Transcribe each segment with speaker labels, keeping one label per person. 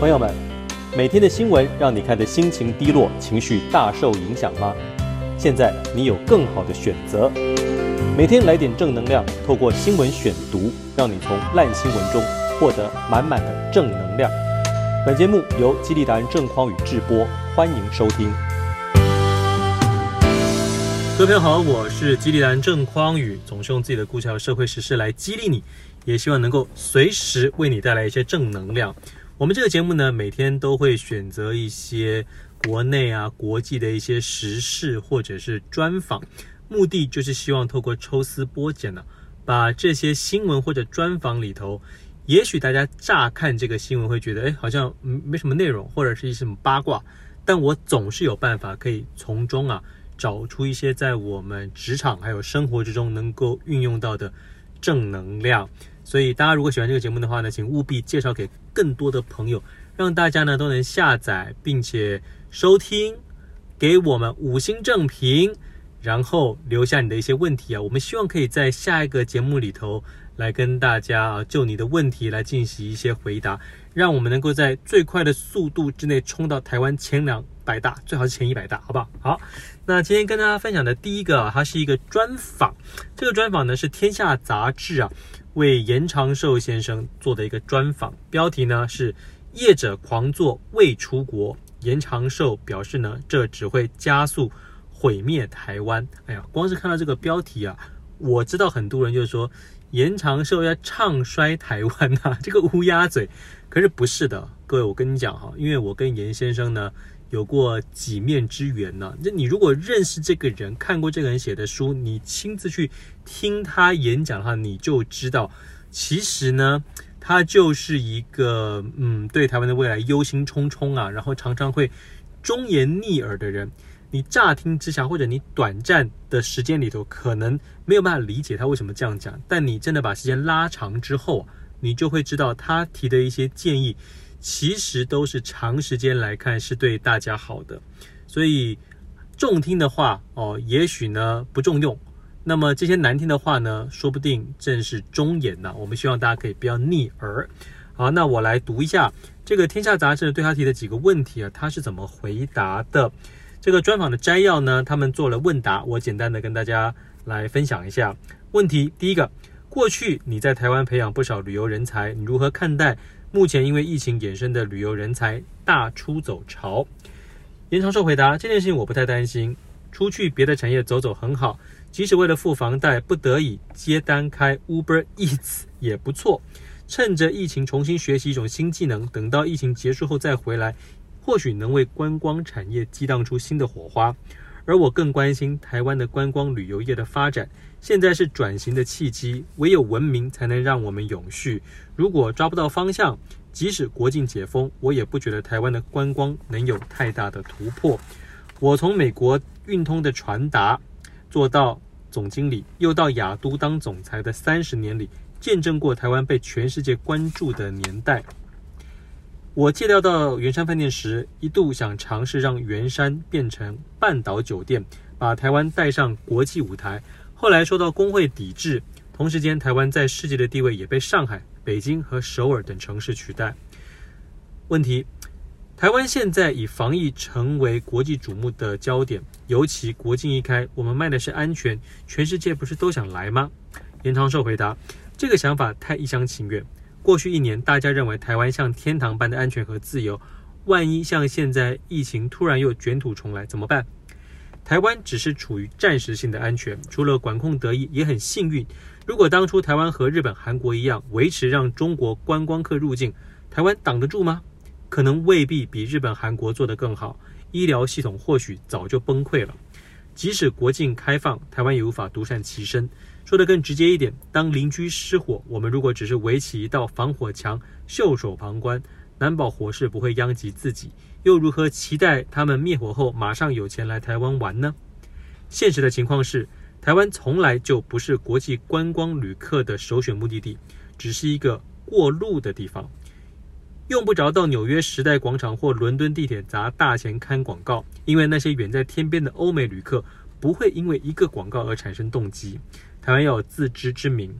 Speaker 1: 朋友们，每天的新闻让你看得心情低落、情绪大受影响吗？现在你有更好的选择，每天来点正能量，透过新闻选读，让你从烂新闻中获得满满的正能量。本节目由激励达人郑匡宇制播，欢迎收听。各位朋友好，我是激励达人郑匡宇，总是用自己的故事和社会时事来激励你，也希望能够随时为你带来一些正能量。我们这个节目呢，每天都会选择一些国内啊、国际的一些时事或者是专访，目的就是希望透过抽丝剥茧呢，把这些新闻或者专访里头。也许大家乍看这个新闻会觉得，哎，好像没什么内容，或者是一些什么八卦，但我总是有办法可以从中啊找出一些在我们职场还有生活之中能够运用到的正能量。所以大家如果喜欢这个节目的话呢，请务必介绍给更多的朋友，让大家呢都能下载并且收听，给我们五星正评，然后留下你的一些问题啊，我们希望可以在下一个节目里头。来跟大家啊，就你的问题来进行一些回答，让我们能够在最快的速度之内冲到台湾前两百大，最好是前一百大，好不好？好，那今天跟大家分享的第一个啊，它是一个专访，这个专访呢是《天下》杂志啊为严长寿先生做的一个专访，标题呢是“业者狂作未出国”，严长寿表示呢，这只会加速毁灭台湾。哎呀，光是看到这个标题啊，我知道很多人就是说。严长寿要唱衰台湾呐、这个乌鸦嘴，可是不是的，各位，我跟你讲哈，因为我跟严先生呢有过几面之缘呢。那你如果认识这个人，看过这个人写的书，你亲自去听他演讲的话，你就知道，其实呢，他就是一个嗯，对台湾的未来忧心忡忡啊，然后常常会忠言逆耳的人。你乍听之下，或者你短暂的时间里头，可能没有办法理解他为什么这样讲。但你真的把时间拉长之后，你就会知道他提的一些建议，其实都是长时间来看是对大家好的。所以中听的话哦，也许呢不重用。那么这些难听的话呢，说不定正是忠言呐。我们希望大家可以不要逆耳。好，那我来读一下这个《天下》杂志对他提的几个问题啊，他是怎么回答的。这个专访的摘要呢，他们做了问答，我简单的跟大家来分享一下问题。第一个，过去你在台湾培养不少旅游人才，你如何看待目前因为疫情衍生的旅游人才大出走潮？严长寿回答：这件事情我不太担心，出去别的产业走走很好，即使为了付房贷不得已接单开 Uber Eats 也不错，趁着疫情重新学习一种新技能，等到疫情结束后再回来。或许能为观光产业激荡出新的火花，而我更关心台湾的观光旅游业的发展。现在是转型的契机，唯有文明才能让我们永续。如果抓不到方向，即使国境解封，我也不觉得台湾的观光能有太大的突破。我从美国运通的传达做到总经理，又到亚都当总裁的三十年里，见证过台湾被全世界关注的年代。我借调到圆山饭店时，一度想尝试让圆山变成半岛酒店，把台湾带上国际舞台。后来受到工会抵制，同时间台湾在世界的地位也被上海、北京和首尔等城市取代。问题：台湾现在以防疫成为国际瞩目的焦点，尤其国境一开，我们卖的是安全，全世界不是都想来吗？严长寿回答：这个想法太一厢情愿。过去一年，大家认为台湾像天堂般的安全和自由，万一像现在疫情突然又卷土重来，怎么办？台湾只是处于暂时性的安全，除了管控得宜，也很幸运。如果当初台湾和日本、韩国一样，维持让中国观光客入境，台湾挡得住吗？可能未必比日本、韩国做得更好，医疗系统或许早就崩溃了。即使国境开放，台湾也无法独善其身。说得更直接一点，当邻居失火，我们如果只是围起一道防火墙，袖手旁观，难保火势不会殃及自己，又如何期待他们灭火后马上有钱来台湾玩呢？现实的情况是，台湾从来就不是国际观光旅客的首选目的地，只是一个过路的地方，用不着到纽约时代广场或伦敦地铁砸大钱看广告，因为那些远在天边的欧美旅客不会因为一个广告而产生动机。台湾要有自知之明，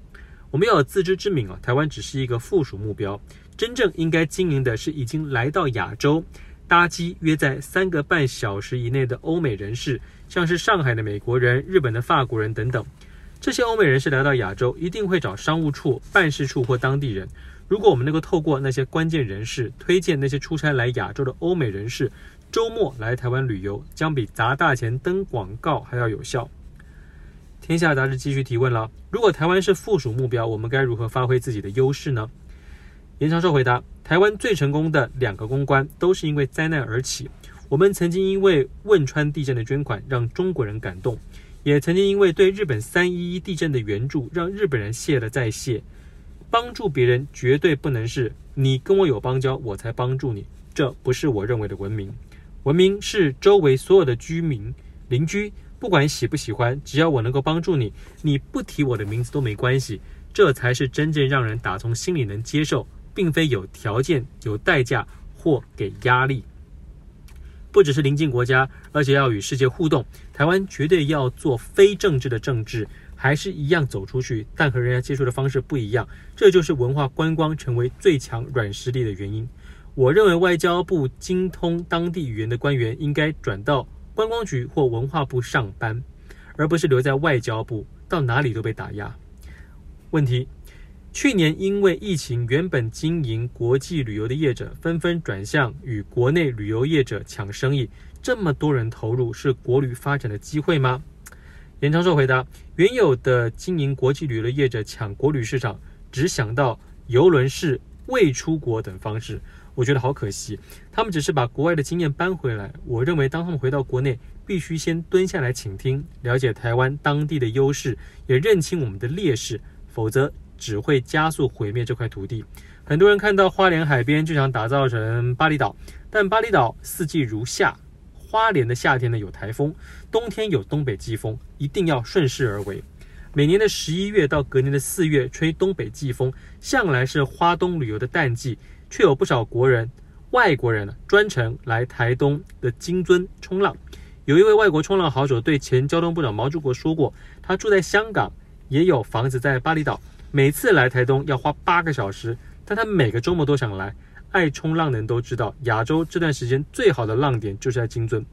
Speaker 1: 我们要有自知之明啊，台湾只是一个附属目标，真正应该经营的是已经来到亚洲，搭机约在三个半小时以内的欧美人士，像是上海的美国人、日本的法国人等等。这些欧美人士来到亚洲，一定会找商务处、办事处或当地人。如果我们能够透过那些关键人士，推荐那些出差来亚洲的欧美人士，周末来台湾旅游，将比砸大钱登广告还要有效。天下杂志继续提问了：如果台湾是附属目标，我们该如何发挥自己的优势呢？严长寿回答：台湾最成功的两个公关，都是因为灾难而起。我们曾经因为汶川地震的捐款，让中国人感动。也曾经因为对日本三一一地震的援助，让日本人谢了再谢。帮助别人绝对不能是你跟我有邦交，我才帮助你，这不是我认为的文明。文明是周围所有的居民、邻居，不管喜不喜欢，只要我能够帮助你，你不提我的名字都没关系，这才是真正让人打从心里能接受，并非有条件、有代价或给压力。不只是邻近国家，而且要与世界互动。台湾绝对要做非政治的政治，还是一样走出去，但和人家接触的方式不一样。这就是文化观光成为最强软实力的原因。我认为外交部精通当地语言的官员应该转到观光局或文化部上班，而不是留在外交部，到哪里都被打压。问题。去年因为疫情，原本经营国际旅游的业者纷纷转向与国内旅游业者抢生意。这么多人投入，是国旅发展的机会吗？严长寿回答：原有的经营国际旅游的业者抢国旅市场，只想到邮轮式、未出国等方式，我觉得好可惜。他们只是把国外的经验搬回来。我认为，当他们回到国内，必须先蹲下来倾听，了解台湾当地的优势，也认清我们的劣势，否则。只会加速毁灭这块土地。很多人看到花莲海边就想打造成巴厘岛，但巴厘岛四季如夏，花莲的夏天呢有台风，冬天有东北季风，一定要顺势而为。每年的十一月到隔年的四月吹东北季风，向来是花东旅游的淡季，却有不少国人、外国人专程来台东的金樽冲浪。有一位外国冲浪好手对前交通部长毛治国说过，他住在香港，也有房子在巴厘岛。每次来台东要花八个小时，但他每个周末都想来。爱冲浪的人都知道，亚洲这段时间最好的浪点就是在金樽。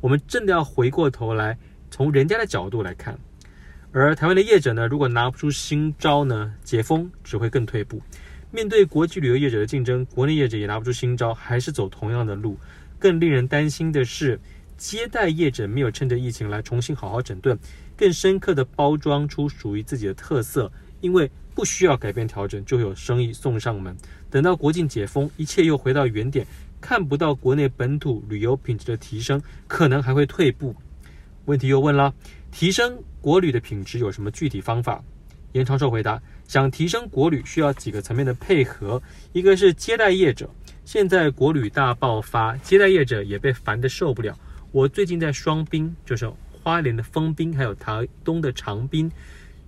Speaker 1: 我们真的要回过头来，从人家的角度来看。而台湾的业者呢，如果拿不出新招呢，解封只会更退步。面对国际旅游业者的竞争，国内业者也拿不出新招，还是走同样的路。更令人担心的是，接待业者没有趁着疫情来重新好好整顿，更深刻的包装出属于自己的特色，因为。不需要改变调整，就会有生意送上门。等到国境解封，一切又回到原点，看不到国内本土旅游品质的提升，可能还会退步。问题又问了：提升国旅的品质有什么具体方法？严长寿回答：想提升国旅，需要几个层面的配合。一个是接待业者，现在国旅大爆发，接待业者也被烦得受不了。我最近在双滨，就是花莲的丰滨，还有台东的长滨。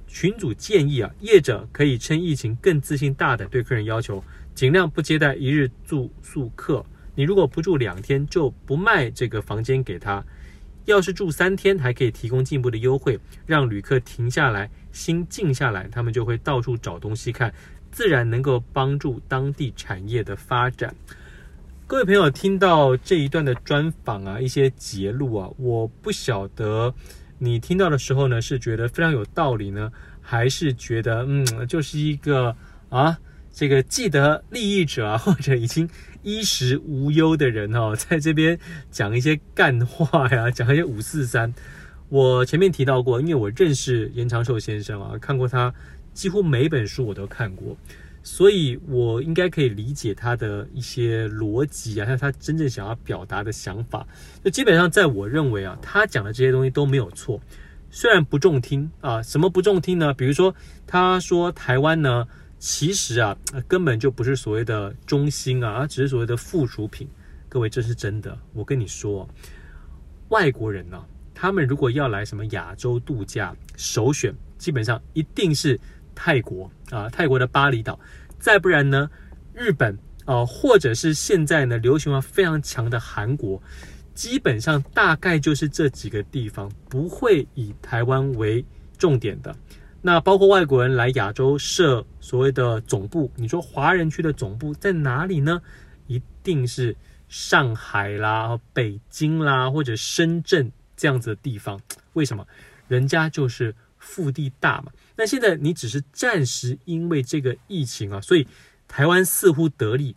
Speaker 1: 群组建议啊，业者可以趁疫情更自信大胆对客人要求，尽量不接待一日住宿客。你如果不住两天，就不卖这个房间给他；要是住三天，还可以提供进一步的优惠，让旅客停下来，心静下来，他们就会到处找东西看，自然能够帮助当地产业的发展。各位朋友，听到这一段的专访啊，一些节录啊，我不晓得。你听到的时候呢，是觉得非常有道理呢，还是觉得嗯，就是一个啊，这个既得利益者啊，或者已经衣食无忧的人哦，在这边讲一些干话呀，讲一些五四三。我前面提到过，因为我认识严长寿先生啊，看过他几乎每本书我都看过。所以，我应该可以理解他的一些逻辑啊，还有他真正想要表达的想法。那基本上，在我认为啊，他讲的这些东西都没有错，虽然不中听啊。什么不中听呢？比如说，他说台湾呢，其实啊，根本就不是所谓的中心啊，而只是所谓的附属品。各位，这是真的。我跟你说，外国人呢，他们如果要来什么亚洲度假，首选基本上一定是。泰国啊，泰国的巴厘岛，再不然呢，日本啊，或者是现在呢流行化非常强的韩国，基本上大概就是这几个地方，不会以台湾为重点的。那包括外国人来亚洲设所谓的总部，你说华人区的总部在哪里呢？一定是上海啦、北京啦或者深圳这样子的地方。为什么？人家就是腹地大嘛。那现在你只是暂时因为这个疫情啊，所以台湾似乎得利。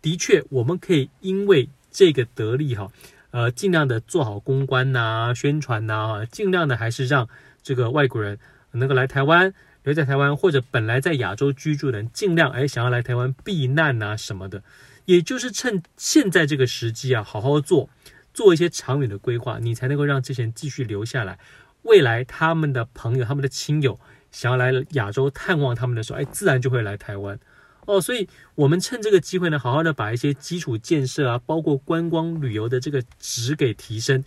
Speaker 1: 的确，我们可以因为这个得利哈，呃，尽量的做好公关呐、宣传呐、啊，尽量的还是让这个外国人能够来台湾，留在台湾，或者本来在亚洲居住的人，尽量哎想要来台湾避难呐什么的，也就是趁现在这个时机啊，好好做，做一些长远的规划，你才能够让这些人继续留下来。未来他们的朋友、他们的亲友想要来亚洲探望他们的时候，哎，自然就会来台湾。哦，所以我们趁这个机会呢，好好的把一些基础建设啊，包括观光旅游的这个值给提升，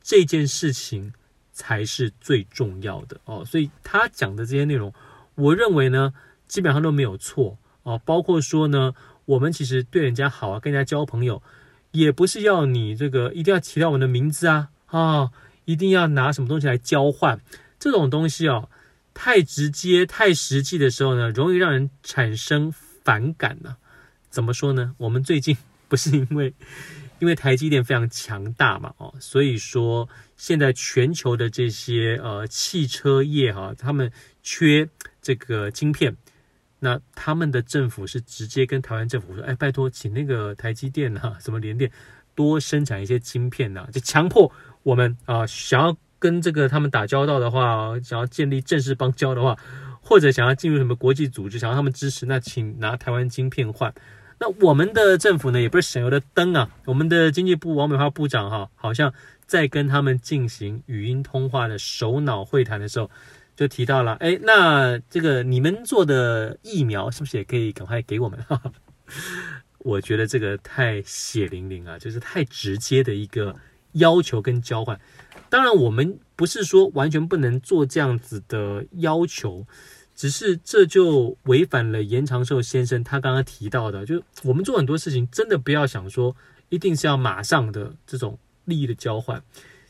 Speaker 1: 这件事情才是最重要的哦。所以他讲的这些内容，我认为呢，基本上都没有错哦。包括说呢，我们其实对人家好啊，跟人家交朋友，也不是要你这个一定要提到我们的名字啊啊、一定要拿什么东西来交换，这种东西哦，太直接、太实际的时候呢，容易让人产生。反感呢？怎么说呢？我们最近不是因为因为台积电非常强大嘛，哦，所以说现在全球的这些呃汽车业哈，他们缺这个晶片，那他们的政府是直接跟台湾政府说，哎，拜托，请那个台积电啊，什么联电多生产一些晶片呐，就强迫我们啊，想要跟这个他们打交道的话，想要建立正式邦交的话。或者想要进入什么国际组织，想要他们支持，那请拿台湾晶片换。那我们的政府呢，也不是省油的灯啊。我们的经济部王美花部长哈，好像在跟他们进行语音通话的首脑会谈的时候，就提到了，哎，那这个你们做的疫苗是不是也可以赶快给我们？我觉得这个太血淋淋啊，就是太直接的一个要求跟交换。当然，我们不是说完全不能做这样子的要求。只是这就违反了严长寿先生他刚刚提到的，就我们做很多事情，真的不要想说一定是要马上的这种利益的交换。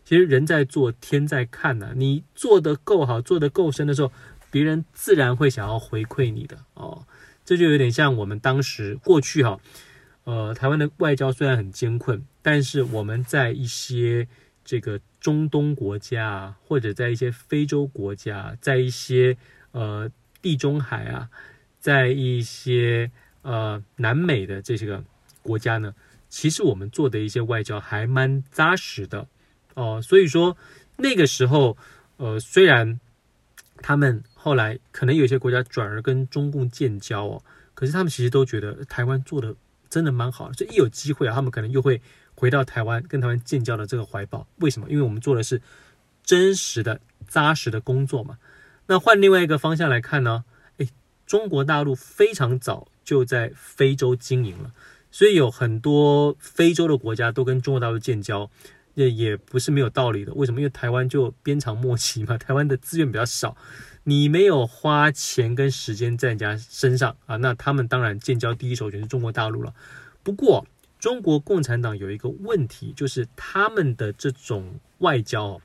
Speaker 1: 其实人在做，天在看呐、你做得够好，做得够深的时候，别人自然会想要回馈你的哦。这就有点像我们当时过去哈，呃，台湾的外交虽然很艰困，但是我们在一些这个中东国家啊，或者在一些非洲国家，在一些呃。地中海啊，在一些呃南美的这些个国家呢，其实我们做的一些外交还蛮扎实的哦。所以说那个时候，呃，虽然他们后来可能有些国家转而跟中共建交哦，可是他们其实都觉得台湾做的真的蛮好的，所以一有机会啊，他们可能又会回到台湾跟台湾建交的这个怀抱。为什么？因为我们做的是真实的、扎实的工作嘛。那换另外一个方向来看呢？诶，中国大陆非常早就在非洲经营了，所以有很多非洲的国家都跟中国大陆建交，也也不是没有道理的。为什么？因为台湾就鞭长莫及嘛，台湾的资源比较少，你没有花钱跟时间在人家身上啊，那他们当然建交第一首选是中国大陆了。不过，中国共产党有一个问题，就是他们的这种外交，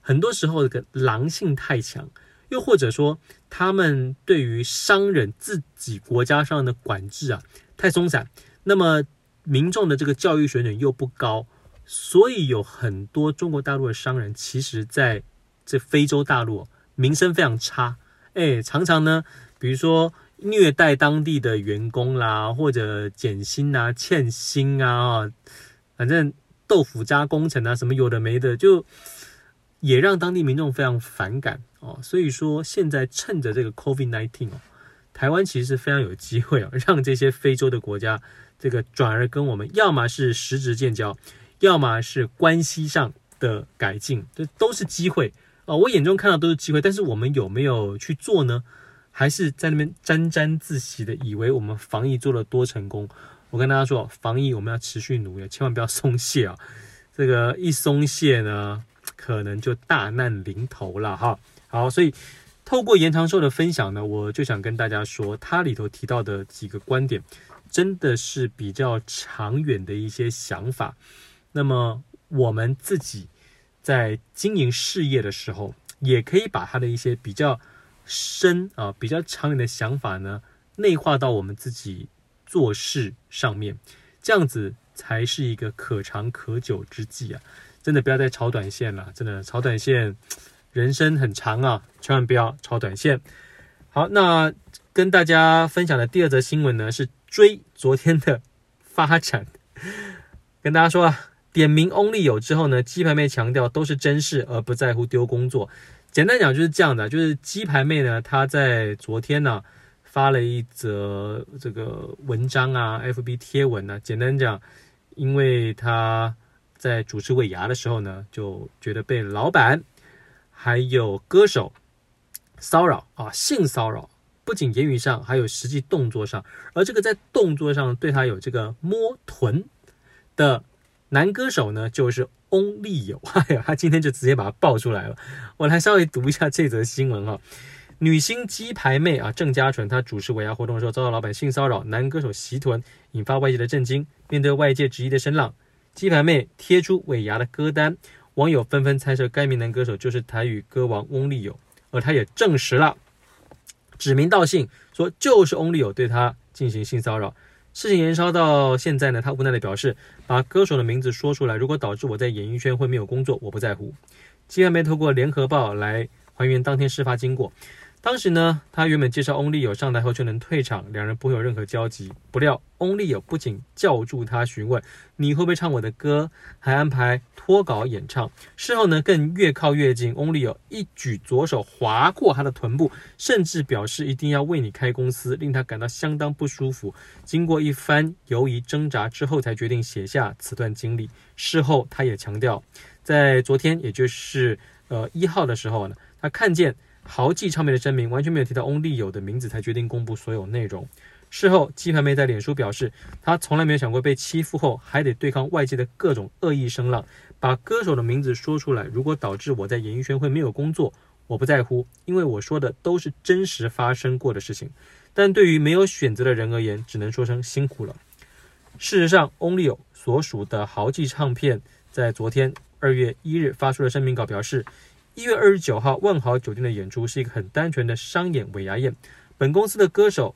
Speaker 1: 很多时候这个狼性太强。又或者说，他们对于商人自己国家上的管制啊太松散，那么民众的这个教育水准又不高，所以有很多中国大陆的商人，其实在这非洲大陆名声非常差，哎，常常呢，比如说虐待当地的员工啦，或者减薪啊、欠薪啊，反正豆腐渣工程啊，什么有的没的，就也让当地民众非常反感。哦，所以说现在趁着这个 COVID-19 哦，台湾其实是非常有机会哦，让这些非洲的国家这个转而跟我们，要么是实质建交，要么是关系上的改进，这都是机会哦。我眼中看到都是机会，但是我们有没有去做呢？还是在那边沾沾自喜的，以为我们防疫做了多成功？我跟大家说，防疫我们要持续努力，千万不要松懈啊！这个一松懈呢，可能就大难临头了哈。好，所以透过严长寿的分享呢，我就想跟大家说，他里头提到的几个观点，真的是比较长远的一些想法。那么我们自己在经营事业的时候，也可以把他的一些比较深啊、比较长远的想法呢，内化到我们自己做事上面，这样子才是一个可长可久之计啊！真的不要再炒短线了，真的炒短线，人生很长啊，千万不要炒短线。好，那跟大家分享的第二则新闻呢，是追昨天的发展，跟大家说啊。点名 Only 有之后呢，鸡排妹强调都是真事，而不在乎丢工作。简单讲就是这样的，就是鸡排妹呢，她在昨天呢发了一则这个文章啊，FB 贴文呢。简单讲，因为她在主持尾牙的时候呢，就觉得被老板还有歌手骚扰啊，性骚扰，不仅言语上，还有实际动作上，而这个在动作上对她有这个摸臀的。男歌手呢，就是翁立友，哎呀，他今天就直接把他爆出来了。我来稍微读一下这则新闻哈。女星鸡排妹啊，郑嘉纯，她主持尾牙活动的时候遭到老板性骚扰，男歌手袭臀，引发外界的震惊。面对外界质疑的声浪，鸡排妹贴出尾牙的歌单，网友纷纷猜测该名男歌手就是台语歌王翁立友，而他也证实了，指名道姓说就是翁立友对他进行性骚扰。事情延烧到现在呢，他无奈地表示，把歌手的名字说出来，如果导致我在演艺圈会没有工作，我不在乎。鸡排妹透过联合报来还原当天事发经过。当时呢，他原本介绍翁立友上台后就能退场，两人不会有任何交集。不料翁立友不仅叫住他询问你会不会唱我的歌，还安排脱稿演唱。事后呢，更越靠越近，翁立友一举左手划过他的臀部，甚至表示一定要为你开公司，令他感到相当不舒服。经过一番犹疑挣扎之后，才决定写下此段经历。事后他也强调，在昨天，也就是呃一号的时候呢，他看见。豪记唱片的声明完全没有提到翁立友的名字，才决定公布所有内容。事后，鸡排妹在脸书表示，她从来没有想过被欺负后还得对抗外界的各种恶意声浪。把歌手的名字说出来，如果导致我在演艺圈会没有工作，我不在乎，因为我说的都是真实发生过的事情。但对于没有选择的人而言，只能说声辛苦了。事实上，翁立友所属的豪记唱片在昨天二月一日发出了声明稿，表示。一月二十九号，万豪酒店的演出是一个很单纯的商演尾牙宴。本公司的歌手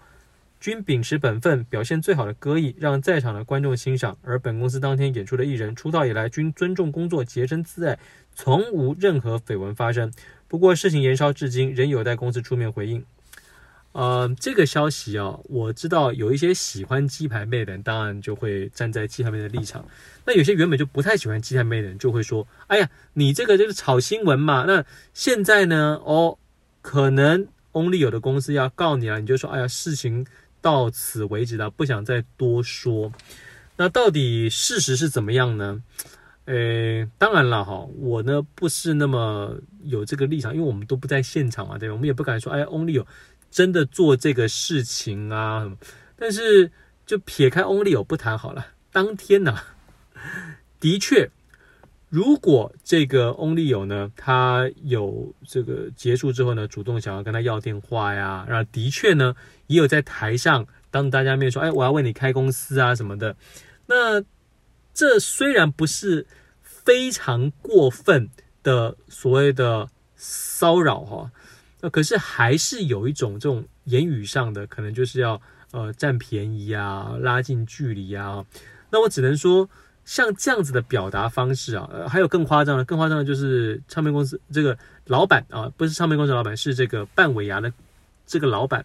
Speaker 1: 均秉持本分，表现最好的歌艺，让在场的观众欣赏。而本公司当天演出的艺人出道以来均尊重工作，洁身自爱，从无任何绯闻发生。不过事情延烧至今，仍有待公司出面回应。呃，这个消息啊，我知道有一些喜欢鸡排妹的人，当然就会站在鸡排妹的立场。那有些原本就不太喜欢鸡排妹的人，就会说：“哎呀，你这个就是炒新闻嘛。”那现在呢？哦，可能 Only 有的公司要告你了，你就说：“哎呀，事情到此为止了，不想再多说。”那到底事实是怎么样呢？诶，当然了哈，我呢不是那么有这个立场，因为我们都不在现场嘛，对吧？我们也不敢说：“哎呀，翁立友。”真的做这个事情啊，但是就撇开翁立友不谈好了。当天呢，的确，如果这个翁立友呢，他有这个结束之后呢，主动想要跟他要电话呀，然后的确呢，也有在台上当大家面说，哎，我要为你开公司啊什么的。那这虽然不是非常过分的所谓的骚扰哈。那可是还是有一种这种言语上的，可能就是要呃占便宜啊，拉近距离啊。那我只能说，像这样子的表达方式啊，还有更夸张的，更夸张的就是唱片公司这个老板啊，不是唱片公司老板，是这个半尾牙的这个老板。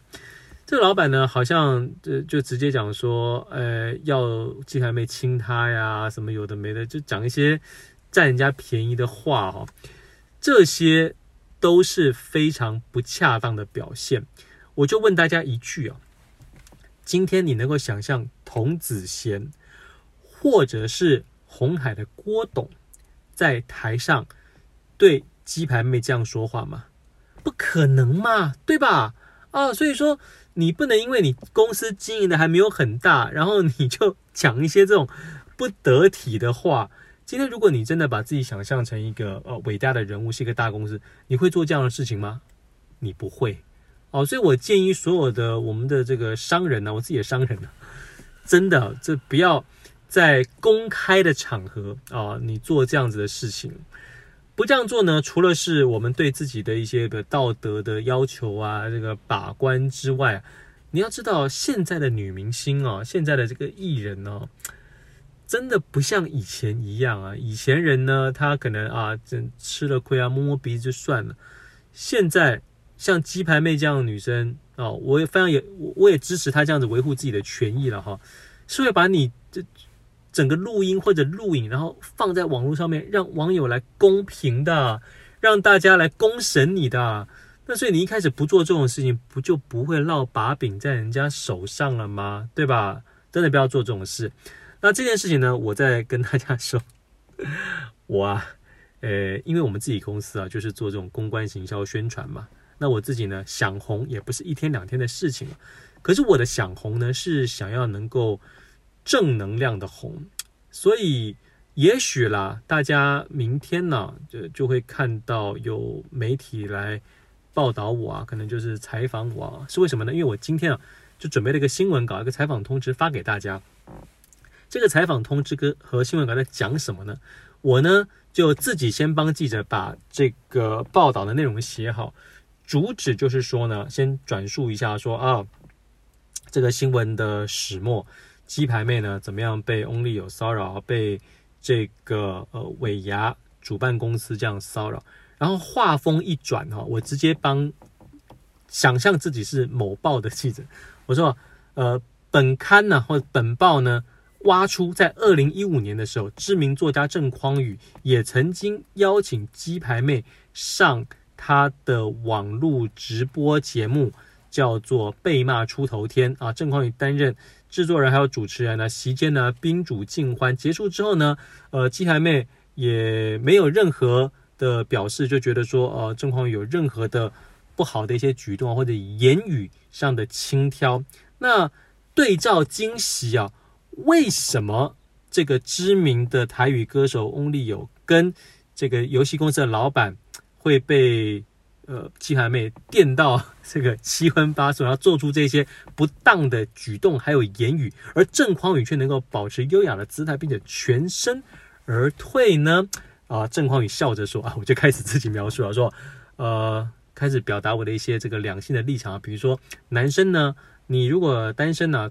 Speaker 1: 这个老板呢，好像就就直接讲说，呃，要鸡排妹亲他呀，什么有的没的，就讲一些占人家便宜的话哈，这些。都是非常不恰当的表现。我就问大家一句啊，今天你能够想象童子贤或者是红海的郭董在台上对鸡排妹这样说话吗？不可能嘛，对吧？啊，所以说你不能因为你公司经营的还没有很大，然后你就讲一些这种不得体的话。今天，如果你真的把自己想象成一个呃伟大的人物，是一个大公司，你会做这样的事情吗？你不会哦。所以我建议所有的我们的这个商人呢、我自己的商人呢、真的这不要在公开的场合啊，你做这样子的事情。不这样做呢，除了是我们对自己的一些个道德的要求啊，这个把关之外，你要知道现在的女明星哦，现在的这个艺人哦，真的不像以前一样啊。以前人呢，他可能啊，真吃了亏啊，摸摸鼻子就算了。现在像鸡排妹这样的女生哦，我也非常也我也支持她这样子维护自己的权益了哈，是会把你这。整个录音或者录影，然后放在网络上面，让网友来公平的，让大家来公审你的。那所以你一开始不做这种事情，不就不会落把柄在人家手上了吗？对吧？真的不要做这种事。那这件事情呢，我再跟大家说，我啊，呃，因为我们自己公司啊，就是做这种公关行销宣传嘛。那我自己呢，想红也不是一天两天的事情了。可是我的想红呢，是想要能够。正能量的红，所以也许啦，大家明天呢，就就会看到有媒体来报道我啊，可能就是采访我啊，是为什么呢？因为我今天啊，就准备了一个新闻稿，一个采访通知发给大家。这个采访通知跟和新闻稿在讲什么呢？我呢就自己先帮记者把这个报道的内容写好，主旨就是说呢，先转述一下说啊，这个新闻的始末。鸡排妹呢，怎么样被 Only 有骚扰，被这个呃尾牙主办公司这样骚扰，然后话锋一转哈，我直接帮想象自己是某报的记者，我说呃本刊呢或者本报呢挖出在二零一五年的时候，知名作家郑匡宇也曾经邀请鸡排妹上他的网络直播节目，叫做被骂出头天啊，郑匡宇担任。制作人还有主持人呢，席间呢宾主尽欢。结束之后呢，呃，鸡排妹也没有任何的表示，就觉得说，呃，郑匡宇有任何的不好的一些举动或者言语上的轻佻。那对照惊喜啊，为什么这个知名的台语歌手翁立友跟这个游戏公司的老板会被？呃，鸡排妹电到这个七荤八素，然后做出这些不当的举动，还有言语，而郑匡宇却能够保持优雅的姿态，并且全身而退呢？啊，郑匡宇笑着说啊，我就开始自己描述了，说呃，开始表达我的一些这个两性的立场啊，比如说男生呢，你如果单身呢、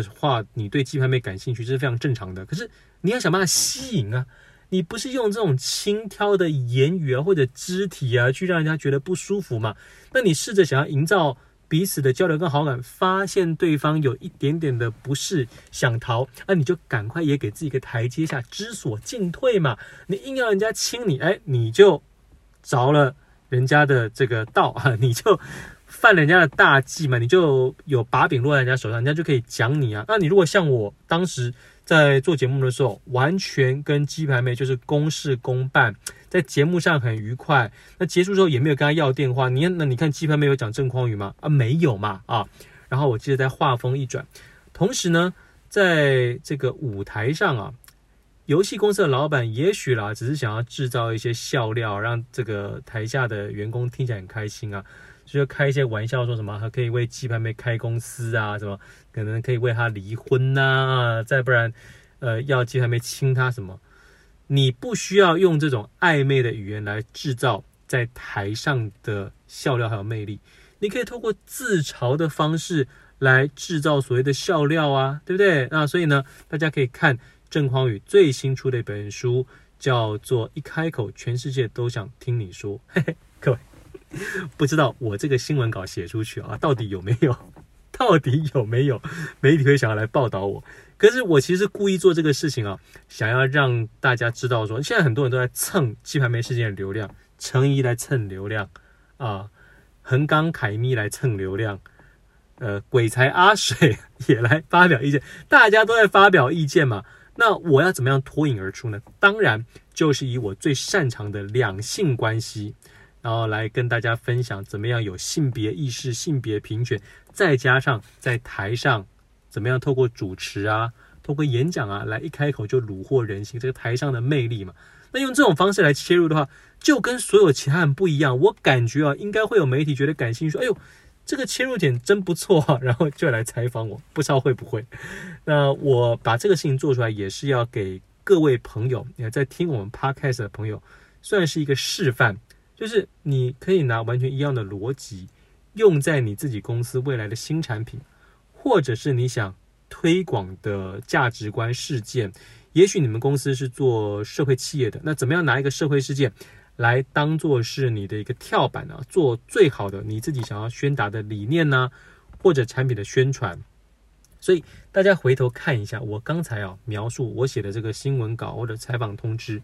Speaker 1: 的话，你对鸡排妹感兴趣，这是非常正常的，可是你要想办法吸引啊。你不是用这种轻佻的言语啊，或者肢体啊，去让人家觉得不舒服嘛？那你试着想要营造彼此的交流跟好感，发现对方有一点点的不适，想逃，那你就赶快也给自己一个台阶下，知所进退嘛。你硬要人家亲你，哎，你就着了人家的这个道啊，你就犯人家的大忌嘛，你就有把柄落在人家手上，人家就可以讲你啊。那你如果像我当时。在做节目的时候，完全跟鸡排妹就是公事公办，在节目上很愉快。那结束之后也没有跟他要电话。你看，那你看鸡排妹有讲郑匡宇吗？啊，没有嘛啊。然后我记得在话锋一转，同时呢，在这个舞台上啊，游戏公司的老板也许啦，只是想要制造一些笑料，让这个台下的员工听起来很开心啊。就是开一些玩笑，说什么还可以为鸡排妹开公司啊？什么可能可以为他离婚呐、啊？再不然，呃，要鸡排妹亲他什么？你不需要用这种暧昧的语言来制造在台上的笑料还有魅力，你可以透过自嘲的方式来制造所谓的笑料啊，对不对？那所以呢，大家可以看郑匡宇最新出的一本书，叫做《一开口全世界都想听你说》，嘿嘿，不知道我这个新闻稿写出去啊，到底有没有？到底有没有媒体会想要来报道我？可是我其实故意做这个事情啊，想要让大家知道说，现在很多人都在蹭鸡排妹事件的流量，陈沂来蹭流量啊，横纲凯咪来蹭流量，呃，鬼才阿水 也来发表意见，大家都在发表意见嘛。那我要怎么样脱颖而出呢？当然就是以我最擅长的两性关系。然后来跟大家分享怎么样有性别意识、性别平权，再加上在台上怎么样透过主持啊、透过演讲啊，来一开口就虏获人心，这个台上的魅力嘛。那用这种方式来切入的话，就跟所有其他人不一样。我感觉啊，应该会有媒体觉得感兴趣，说：“哎呦，这个切入点真不错啊。”然后就来采访我，不知道会不会。那我把这个事情做出来，也是要给各位朋友，也在听我们 Podcast 的朋友。算是一个示范，就是你可以拿完全一样的逻辑，用在你自己公司未来的新产品，或者是你想推广的价值观事件。也许你们公司是做社会企业的，那怎么样拿一个社会事件来当做是你的一个跳板呢？做最好的你自己想要宣达的理念呢，或者产品的宣传。所以大家回头看一下，我刚才啊描述我写的这个新闻稿或者采访通知，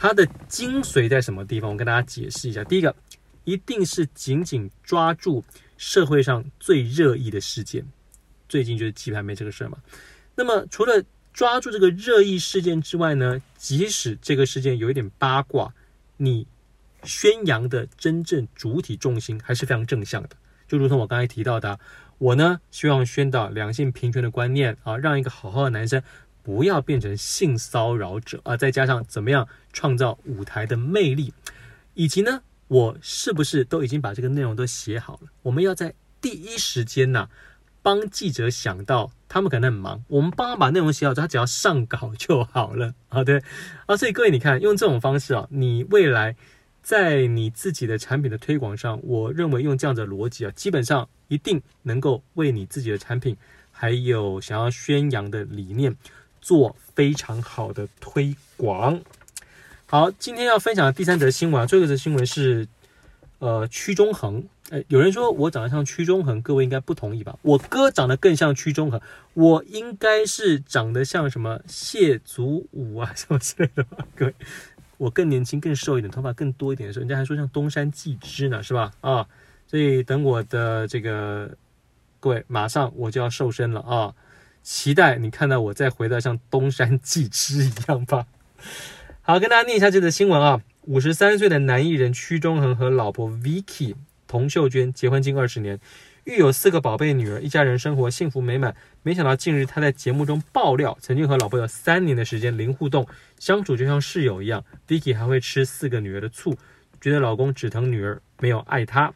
Speaker 1: 它的精髓在什么地方？我跟大家解释一下。第一个，一定是紧紧抓住社会上最热议的事件，最近就是鸡排妹这个事儿嘛。那么除了抓住这个热议事件之外呢，即使这个事件有一点八卦，你宣扬的真正主体重心还是非常正向的，就如同我刚才提到的。我呢，希望宣导两性平权的观念啊，让一个好好的男生不要变成性骚扰者啊，再加上怎么样创造舞台的魅力，以及呢，我是不是都已经把这个内容都写好了？我们要在第一时间呢，帮记者想到，他们可能很忙，我们帮他把内容写好，他只要上稿就好了 好的啊，所以各位你看，用这种方式啊，你未来。在你自己的产品的推广上，我认为用这样的逻辑啊，基本上一定能够为你自己的产品还有想要宣扬的理念做非常好的推广。好，今天要分享的第三则新闻啊，这个则新闻是呃屈中恒。哎，有人说我长得像屈中恒，各位应该不同意吧？我哥长得更像屈中恒，我应该是长得像什么谢祖武啊什么之类的吧？各位。我更年轻、更瘦一点，头发更多一点的时候，人家还说像东山纪之呢，是吧？啊，所以等我的这个各位，马上我就要瘦身了啊！期待你看到我再回到像东山纪之一样吧。好，跟大家念一下这则新闻啊：五十三岁的男艺人屈中恒和老婆 Vicky 童秀娟结婚近二十年。育有四个宝贝女儿，一家人生活幸福美满。没想到近日他在节目中爆料，曾经和老婆有三年的时间零互动，相处就像室友一样。Vicky 还会吃四个女儿的醋，觉得老公只疼女儿，没有爱她。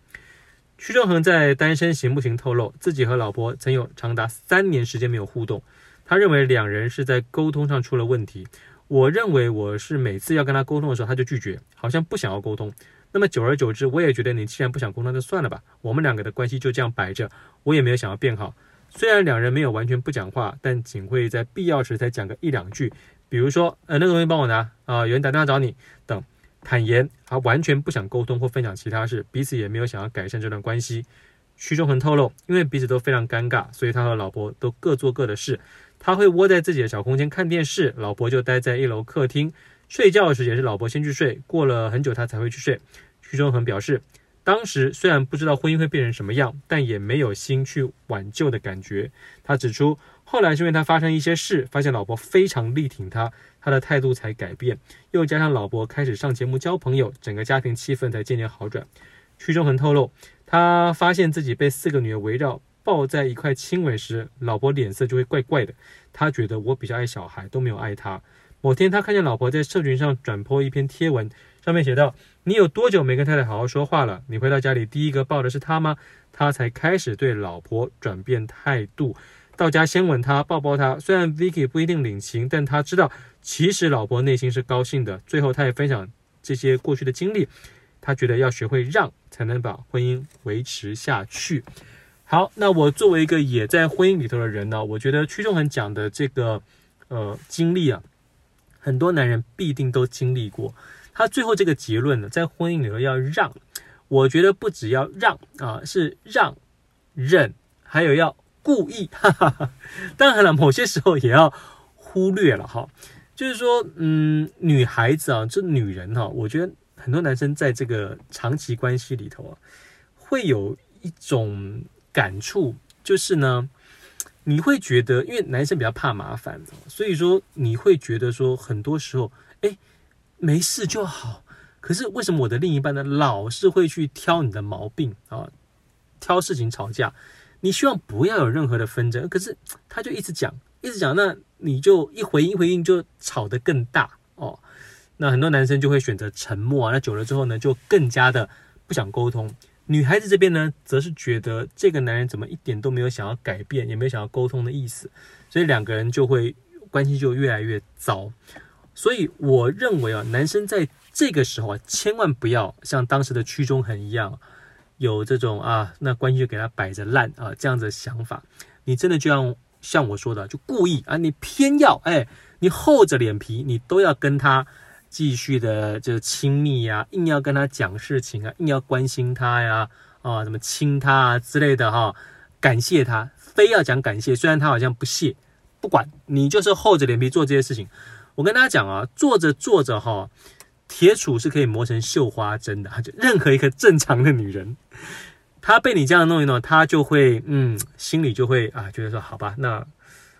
Speaker 1: 屈中恒在单身行不行透露，自己和老婆曾有长达三年时间没有互动。他认为两人是在沟通上出了问题。我认为我是每次要跟他沟通的时候，他就拒绝，好像不想要沟通。那么久而久之，我也觉得你既然不想沟通，就算了吧。我们两个的关系就这样摆着，我也没有想要变好。虽然两人没有完全不讲话，但仅会在必要时才讲个一两句。比如说，呃，那个东西帮我拿啊，有人打电话找你等。坦言他完全不想沟通或分享其他事，彼此也没有想要改善这段关系。徐中恒透露，因为彼此都非常尴尬，所以他和老婆都各做各的事。他会窝在自己的小空间看电视，老婆就待在一楼客厅。睡觉时也是老婆先去睡，过了很久他才会去睡。徐中恒表示，当时虽然不知道婚姻会变成什么样，但也没有心去挽救的感觉。他指出，后来是因为他发生一些事，发现老婆非常力挺他，他的态度才改变。又加上老婆开始上节目交朋友，整个家庭气氛才渐渐好转。屈中恒透露，他发现自己被四个女儿围绕，抱在一块亲吻时，老婆脸色就会怪怪的。他觉得我比较爱小孩，都没有爱他。某天，他看见老婆在社群上转播一篇贴文，上面写道：“你有多久没跟太太好好说话了？你回到家里第一个抱的是她吗？”他才开始对老婆转变态度，到家先吻她，抱抱她。虽然 Vicky 不一定领情，但他知道其实老婆内心是高兴的。最后，他也分享这些过去的经历，他觉得要学会让，才能把婚姻维持下去。好，那我作为一个也在婚姻里头的人呢，我觉得屈中恒讲的这个呃经历啊。很多男人必定都经历过，他最后这个结论呢，在婚姻里头要让，我觉得不只要让啊，是让、忍，还有要故意，哈哈哈。当然了，某些时候也要忽略了哈。就是说，嗯，女孩子啊，这女人哈，我觉得很多男生在这个长期关系里头啊，会有一种感触，就是呢。你会觉得，因为男生比较怕麻烦，所以说你会觉得说，很多时候，哎，没事就好。可是为什么我的另一半呢，老是会去挑你的毛病啊，挑事情吵架？你希望不要有任何的纷争，可是他就一直讲，一直讲，那你就一回应回应就吵得更大哦。那很多男生就会选择沉默啊，那久了之后呢，就更加的不想沟通。女孩子这边呢，则是觉得这个男人怎么一点都没有想要改变，也没有想要沟通的意思，所以两个人就会关系就越来越糟。所以我认为啊，男生在这个时候啊，千万不要像当时的屈中恒一样，有这种啊，那关系就给他摆着烂啊这样子想法。你真的就像像我说的，就故意啊，你偏要哎，你厚着脸皮，你都要跟他继续的就亲密呀，硬要跟他讲事情啊，硬要关心他呀，啊，什么亲他啊之类的哈，感谢他，非要讲感谢，虽然他好像不屑，不管你就是厚着脸皮做这些事情。我跟大家讲啊，做着做着哈，铁杵是可以磨成绣花针的。就任何一个正常的女人，她被你这样弄一弄，她就会嗯，心里就会啊，觉得说好吧，那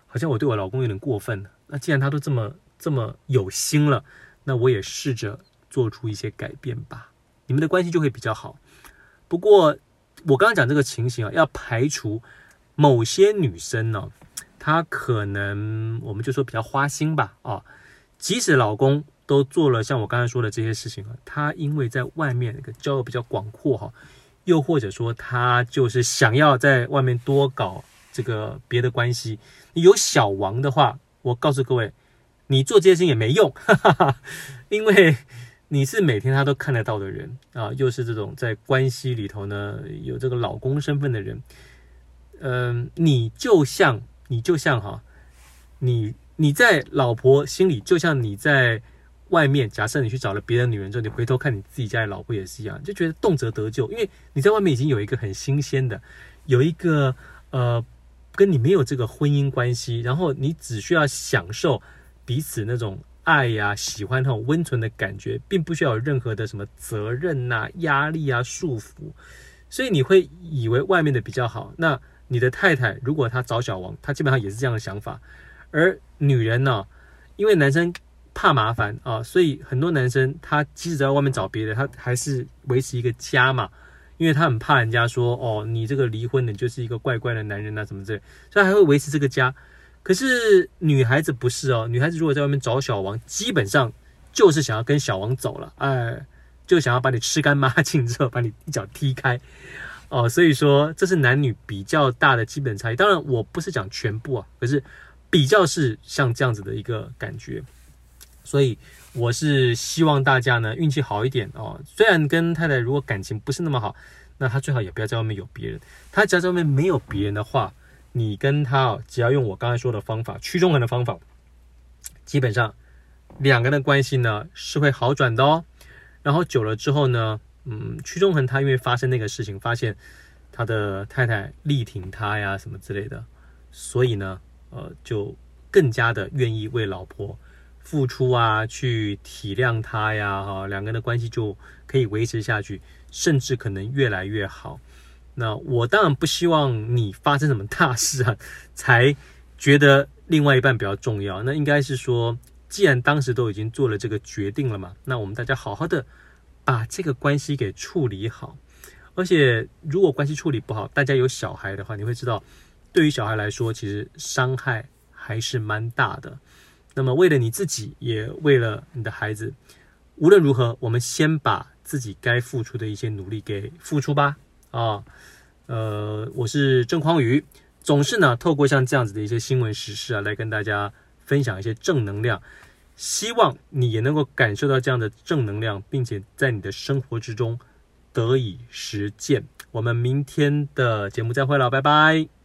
Speaker 1: 好像我对我老公有点过分了。那既然他都这么这么有心了，那我也试着做出一些改变吧，你们的关系就会比较好。不过我刚刚讲这个情形啊，要排除某些女生呢，她可能我们就说比较花心吧，啊。即使老公都做了像我刚才说的这些事情了，他因为在外面那个交友比较广阔哈，又或者说他就是想要在外面多搞这个别的关系。你有小王的话，我告诉各位，你做这些事情也没用，哈哈哈，因为你是每天他都看得到的人啊，又是这种在关系里头呢有这个老公身份的人，嗯，你就像你就像哈，你。你在老婆心里，就像你在外面。假设你去找了别的女人之后，你回头看你自己家的老婆也是一样，就觉得动辄得咎。因为你在外面已经有一个很新鲜的，有一个呃，跟你没有这个婚姻关系，然后你只需要享受彼此那种爱呀、喜欢那种温存的感觉，并不需要有任何的什么责任呐、压力啊、束缚。所以你会以为外面的比较好。那你的太太如果她找小王，她基本上也是这样的想法。而女人呢，因为男生怕麻烦啊，所以很多男生他即使在外面找别的，他还是维持一个家嘛，因为他很怕人家说哦，你这个离婚的就是一个怪怪的男人啊，什么之类，所以还会维持这个家。可是女孩子不是哦，女孩子如果在外面找小王，基本上就是想要跟小王走了，哎，就想要把你吃干抹净之后，把你一脚踢开哦。所以说这是男女比较大的基本差异。当然我不是讲全部啊，可是。比较是像这样子的一个感觉，所以我是希望大家呢运气好一点哦。虽然跟太太如果感情不是那么好，那他最好也不要在外面有别人。他只要在外面没有别人的话，你跟他哦，只要用我刚才说的方法，屈中恒的方法，基本上两个人的关系呢是会好转的哦。然后久了之后呢，嗯，屈中恒他因为发生那个事情，发现他的太太力挺他呀什么之类的，所以呢。呃，就更加的愿意为老婆付出啊，去体谅他呀，哈，两个人的关系就可以维持下去，甚至可能越来越好。那我当然不希望你发生什么大事啊，才觉得另外一半比较重要。那应该是说，既然当时都已经做了这个决定了嘛，那我们大家好好的把这个关系给处理好。而且，如果关系处理不好，大家有小孩的话，你会知道。对于小孩来说，其实伤害还是蛮大的。那么，为了你自己，也为了你的孩子，无论如何，我们先把自己该付出的一些努力给付出吧。啊，呃，我是郑匡宇，总是呢透过像这样子的一些新闻时事啊，来跟大家分享一些正能量。希望你也能够感受到这样的正能量，并且在你的生活之中得以实践。我们明天的节目再会了，拜拜。